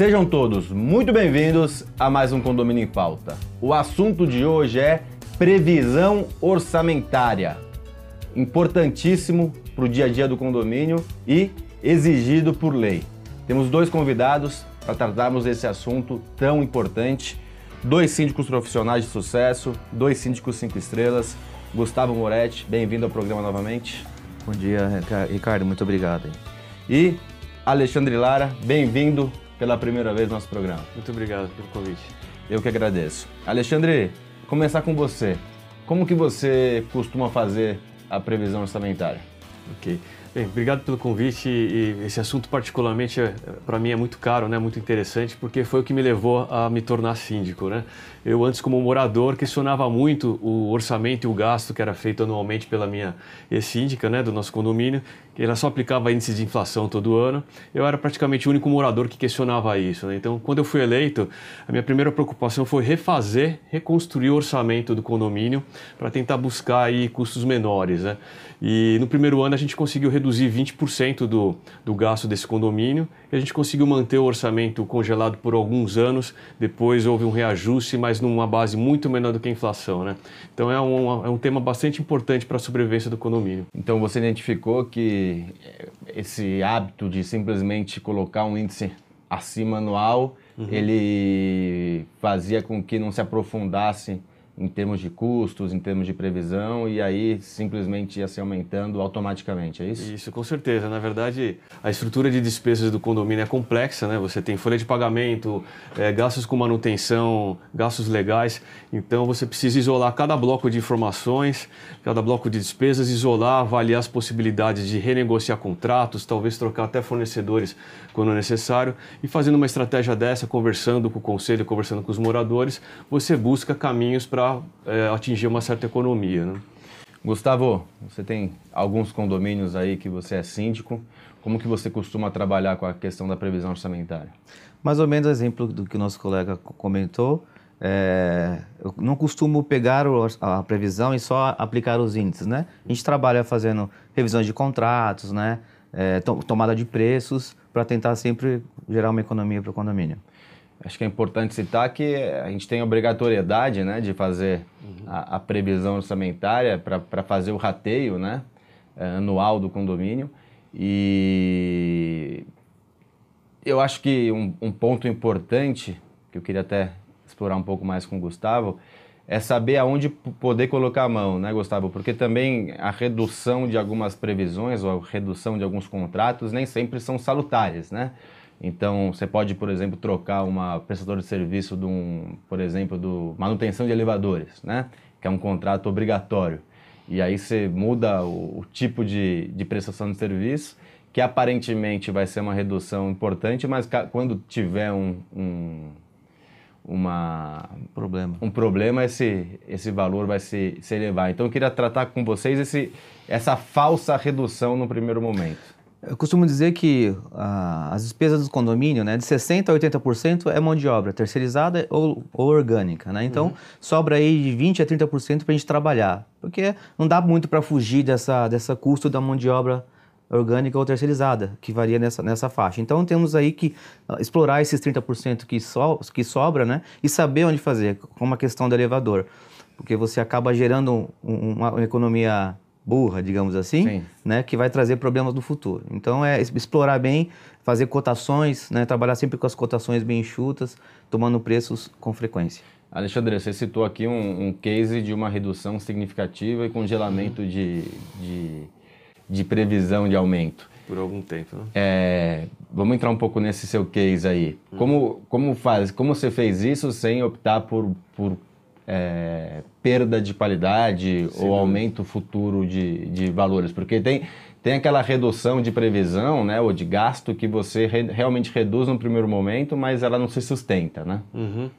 Sejam todos muito bem-vindos a mais um Condomínio em Pauta. O assunto de hoje é previsão orçamentária. Importantíssimo para o dia a dia do condomínio e exigido por lei. Temos dois convidados para tratarmos desse assunto tão importante. Dois síndicos profissionais de sucesso, dois síndicos cinco estrelas. Gustavo Moretti, bem-vindo ao programa novamente. Bom dia, Ricardo, muito obrigado. E Alexandre Lara, bem-vindo pela primeira vez no nosso programa. Muito obrigado pelo convite. Eu que agradeço. Alexandre, começar com você. Como que você costuma fazer a previsão orçamentária? Ok. Bem, obrigado pelo convite e esse assunto particularmente é, para mim é muito caro, né, muito interessante, porque foi o que me levou a me tornar síndico, né? Eu antes como morador questionava muito o orçamento e o gasto que era feito anualmente pela minha síndica, né, do nosso condomínio, que ela só aplicava índices de inflação todo ano. Eu era praticamente o único morador que questionava isso, né? Então, quando eu fui eleito, a minha primeira preocupação foi refazer, reconstruir o orçamento do condomínio para tentar buscar aí custos menores, né? E no primeiro ano a gente conseguiu reduzir 20% do, do gasto desse condomínio e a gente conseguiu manter o orçamento congelado por alguns anos. Depois houve um reajuste, mas numa base muito menor do que a inflação. Né? Então é um, é um tema bastante importante para a sobrevivência do condomínio. Então você identificou que esse hábito de simplesmente colocar um índice acima anual, uhum. ele fazia com que não se aprofundasse em termos de custos, em termos de previsão, e aí simplesmente ia se aumentando automaticamente, é isso? Isso, com certeza. Na verdade, a estrutura de despesas do condomínio é complexa, né? Você tem folha de pagamento, é, gastos com manutenção, gastos legais, então você precisa isolar cada bloco de informações, cada bloco de despesas, isolar, avaliar as possibilidades de renegociar contratos, talvez trocar até fornecedores quando necessário, e fazendo uma estratégia dessa, conversando com o conselho, conversando com os moradores, você busca caminhos para é, atingir uma certa economia. Né? Gustavo, você tem alguns condomínios aí que você é síndico. Como que você costuma trabalhar com a questão da previsão orçamentária? Mais ou menos exemplo do que o nosso colega comentou. É, eu não costumo pegar a previsão e só aplicar os índices, né? A gente trabalha fazendo revisões de contratos, né? É, tomada de preços para tentar sempre gerar uma economia para o condomínio. Acho que é importante citar que a gente tem a obrigatoriedade né, de fazer uhum. a, a, previsão orçamentária para fazer o rateio né, é, anual do condomínio. E eu acho que um, um, ponto importante, que eu queria até explorar um pouco mais com o Gustavo, é saber aonde poder colocar a mão, né, Gustavo? Porque também a redução de algumas previsões ou a redução de alguns contratos nem sempre são salutares, né? Então, você pode, por exemplo, trocar uma prestadora de serviço de um, por exemplo, do manutenção de elevadores, né? Que é um contrato obrigatório. E aí você muda o, o tipo de, de prestação de serviço, que aparentemente vai ser uma redução importante, mas quando tiver um, um uma problema. um problema esse esse valor vai se, se elevar. Então eu queria tratar com vocês esse essa falsa redução no primeiro momento. Eu costumo dizer que ah, as despesas do condomínio, né, de 60% a 80% é mão de obra terceirizada ou, ou orgânica, né? Então, uhum. sobra aí de 20% a 30% para a gente trabalhar, porque não dá muito para fugir dessa, dessa custo da mão de obra orgânica ou terceirizada, que varia nessa, nessa faixa. Então, temos aí que uh, explorar esses 30% que, so, que sobra, né? E saber onde fazer, como a questão do elevador. Porque você acaba gerando um, uma, uma economia burra, digamos assim, né, que vai trazer problemas do futuro. Então é explorar bem, fazer cotações, né, trabalhar sempre com as cotações bem enxutas, tomando preços com frequência. Alexandre, você citou aqui um, um case de uma redução significativa e congelamento de, de, de previsão de aumento. Por algum tempo, né? É, vamos entrar um pouco nesse seu case aí. Hum. Como, como, faz, como você fez isso sem optar por, por é, perda de qualidade Sim, ou aumento futuro de, de valores? Porque tem, tem aquela redução de previsão né, ou de gasto que você re, realmente reduz no primeiro momento, mas ela não se sustenta, né? Uhum.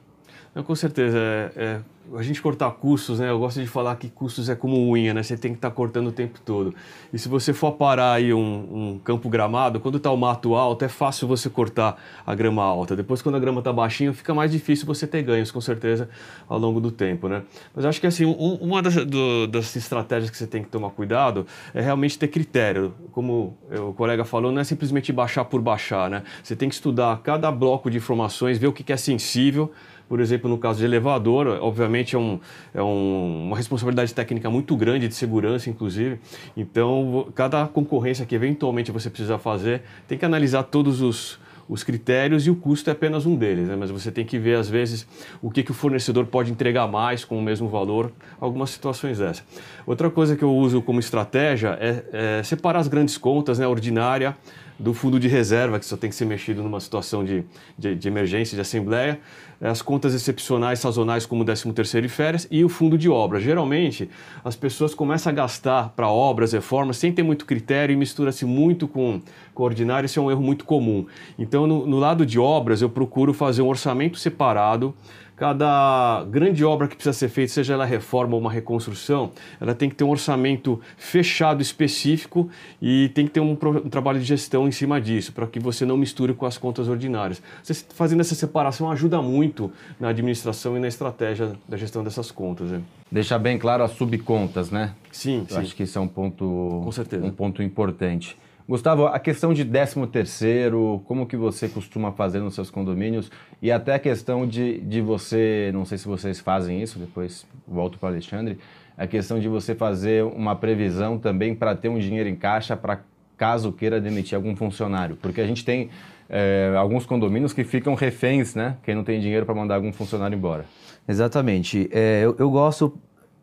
Com certeza. É, é, a gente cortar custos, né? Eu gosto de falar que custos é como unha, né? Você tem que estar tá cortando o tempo todo. E se você for parar aí um, um campo gramado, quando está o mato alto, é fácil você cortar a grama alta. Depois, quando a grama está baixinha, fica mais difícil você ter ganhos, com certeza, ao longo do tempo, né? Mas acho que, assim, um, uma das, do, das estratégias que você tem que tomar cuidado é realmente ter critério. Como o colega falou, não é simplesmente baixar por baixar, né? Você tem que estudar cada bloco de informações, ver o que é sensível, por exemplo, no caso de elevador, obviamente é, um, é um, uma responsabilidade técnica muito grande, de segurança, inclusive. Então, cada concorrência que eventualmente você precisa fazer, tem que analisar todos os, os critérios e o custo é apenas um deles, né? mas você tem que ver, às vezes, o que, que o fornecedor pode entregar mais com o mesmo valor, algumas situações dessas. Outra coisa que eu uso como estratégia é, é separar as grandes contas, né, ordinária, do fundo de reserva, que só tem que ser mexido numa situação de, de, de emergência, de assembleia, as contas excepcionais, sazonais, como o 13º e férias, e o fundo de obras. Geralmente, as pessoas começam a gastar para obras, reformas, sem ter muito critério e mistura-se muito com, com ordinário, isso é um erro muito comum. Então, no, no lado de obras, eu procuro fazer um orçamento separado, cada grande obra que precisa ser feita, seja ela reforma ou uma reconstrução, ela tem que ter um orçamento fechado específico e tem que ter um, um trabalho de gestão em cima disso, para que você não misture com as contas ordinárias. Você fazendo essa separação ajuda muito na administração e na estratégia da gestão dessas contas. Né? Deixar bem claro as subcontas, né? Sim, Eu sim. acho que isso é um ponto, com certeza. um ponto importante. Gustavo, a questão de 13 terceiro, como que você costuma fazer nos seus condomínios e até a questão de, de você, não sei se vocês fazem isso, depois volto para Alexandre, a questão de você fazer uma previsão também para ter um dinheiro em caixa para caso queira demitir algum funcionário, porque a gente tem é, alguns condomínios que ficam reféns, né? Quem não tem dinheiro para mandar algum funcionário embora. Exatamente. É, eu, eu gosto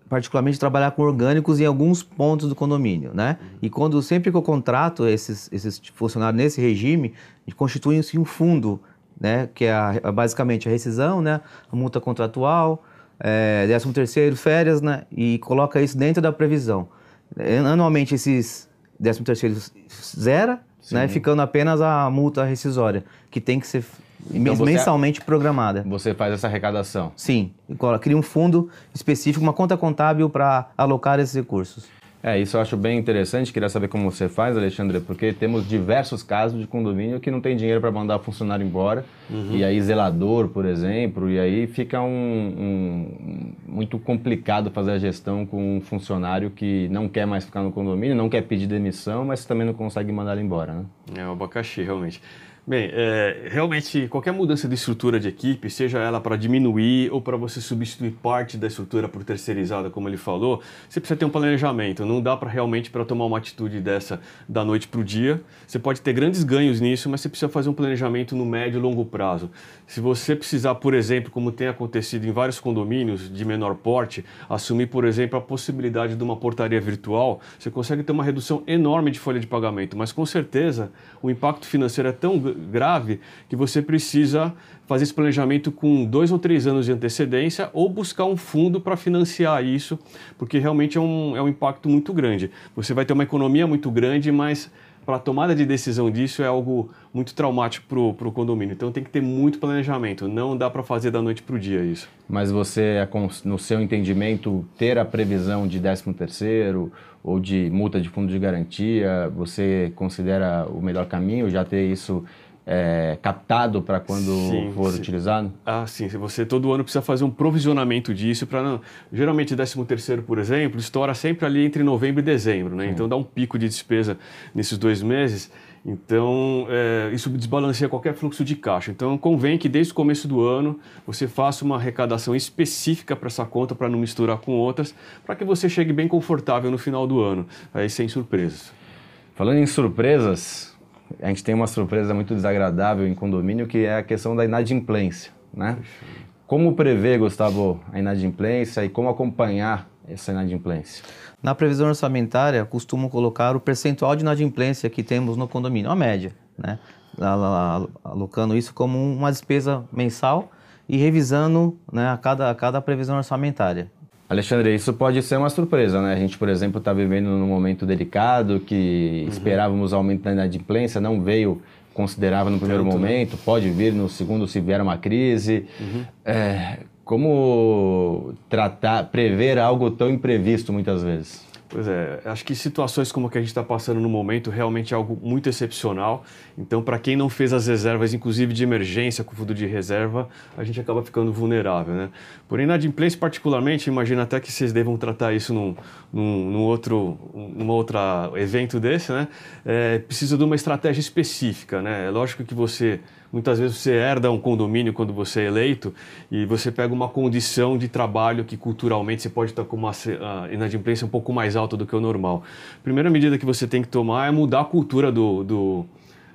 particularmente trabalhar com orgânicos em alguns pontos do condomínio, né? Uhum. E quando sempre que eu contrato esses, esses funcionários nesse regime, constitui-se um fundo, né? Que é a, basicamente a rescisão, né? A multa contratual, é, 13 terceiro, férias, né? E coloca isso dentro da previsão. Anualmente esses 13 terceiro zera, né? Ficando apenas a multa rescisória, que tem que ser então mensalmente programada. Você faz essa arrecadação? Sim. Cria um fundo específico, uma conta contábil para alocar esses recursos. É, isso eu acho bem interessante. Queria saber como você faz, Alexandre, porque temos diversos casos de condomínio que não tem dinheiro para mandar o funcionário embora. Uhum. E aí, zelador, por exemplo, e aí fica um, um, muito complicado fazer a gestão com um funcionário que não quer mais ficar no condomínio, não quer pedir demissão, mas também não consegue mandar ele embora, né? É o abacaxi, realmente. Bem, é, realmente qualquer mudança de estrutura de equipe, seja ela para diminuir ou para você substituir parte da estrutura por terceirizada, como ele falou, você precisa ter um planejamento. Não dá para realmente para tomar uma atitude dessa da noite para o dia. Você pode ter grandes ganhos nisso, mas você precisa fazer um planejamento no médio e longo prazo. Se você precisar, por exemplo, como tem acontecido em vários condomínios de menor porte, assumir, por exemplo, a possibilidade de uma portaria virtual, você consegue ter uma redução enorme de folha de pagamento. Mas com certeza o impacto financeiro é tão grave que você precisa fazer esse planejamento com dois ou três anos de antecedência ou buscar um fundo para financiar isso, porque realmente é um, é um impacto muito grande. Você vai ter uma economia muito grande, mas para a tomada de decisão disso é algo muito traumático para o condomínio. Então tem que ter muito planejamento, não dá para fazer da noite para o dia isso. Mas você, no seu entendimento, ter a previsão de 13 terceiro ou de multa de fundo de garantia, você considera o melhor caminho, já ter isso é, captado para quando sim, for sim. utilizado? Ah, sim. Você todo ano precisa fazer um provisionamento disso para não. Geralmente, 13 terceiro, por exemplo, estoura sempre ali entre novembro e dezembro, né? Sim. Então dá um pico de despesa nesses dois meses. Então, é, isso desbalanceia qualquer fluxo de caixa. Então, convém que desde o começo do ano você faça uma arrecadação específica para essa conta, para não misturar com outras, para que você chegue bem confortável no final do ano, aí sem surpresas. Falando em surpresas, a gente tem uma surpresa muito desagradável em condomínio, que é a questão da inadimplência, né? Como prever, Gustavo, a inadimplência e como acompanhar essa inadimplência? Na previsão orçamentária, costumo colocar o percentual de inadimplência que temos no condomínio, a média, né? alocando isso como uma despesa mensal e revisando né, a, cada, a cada previsão orçamentária. Alexandre, isso pode ser uma surpresa, né? A gente, por exemplo, está vivendo num momento delicado que uhum. esperávamos aumento da inadimplência, não veio, considerava no primeiro Tanto, né? momento, né? pode vir no segundo se vier uma crise. Uhum. É, como tratar, prever algo tão imprevisto muitas vezes? Pois é, acho que situações como a que a gente está passando no momento realmente é algo muito excepcional. Então, para quem não fez as reservas, inclusive de emergência com fundo de reserva, a gente acaba ficando vulnerável, né? Porém, na inadimplência particularmente, imagino até que vocês devam tratar isso num, num, num outro num outro evento desse, né? É, precisa de uma estratégia específica, né? É lógico que você Muitas vezes você herda um condomínio quando você é eleito e você pega uma condição de trabalho que culturalmente você pode estar com uma inadimplência um pouco mais alta do que o normal. A primeira medida que você tem que tomar é mudar a cultura do, do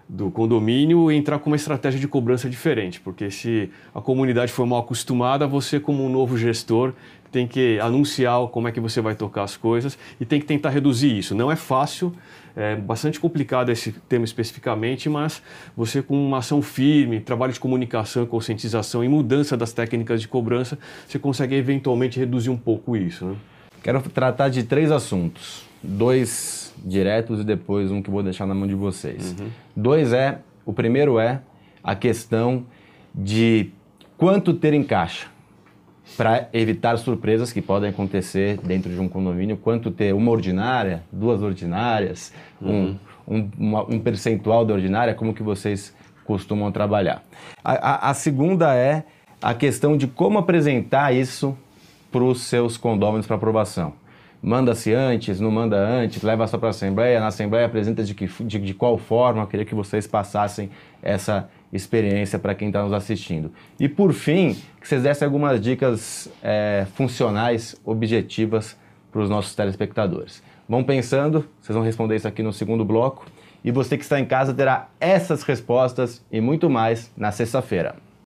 do condomínio e entrar com uma estratégia de cobrança diferente, porque se a comunidade for mal acostumada, você como um novo gestor tem que anunciar como é que você vai tocar as coisas e tem que tentar reduzir isso. Não é fácil, é bastante complicado esse tema especificamente, mas você com uma ação firme, trabalho de comunicação, conscientização e mudança das técnicas de cobrança, você consegue eventualmente reduzir um pouco isso. Né? Quero tratar de três assuntos, dois diretos e depois um que vou deixar na mão de vocês. Uhum. Dois é, o primeiro é a questão de quanto ter em caixa para evitar surpresas que podem acontecer dentro de um condomínio, quanto ter uma ordinária, duas ordinárias, uhum. um, um, uma, um, percentual da ordinária, como que vocês costumam trabalhar. A, a, a segunda é a questão de como apresentar isso para os seus condôminos para aprovação. Manda-se antes, não manda antes, leva só para a Assembleia, na Assembleia apresenta de, que, de, de qual forma, eu queria que vocês passassem essa experiência para quem está nos assistindo. E por fim, que vocês dessem algumas dicas é, funcionais, objetivas para os nossos telespectadores. Vão pensando, vocês vão responder isso aqui no segundo bloco. E você que está em casa terá essas respostas e muito mais na sexta-feira.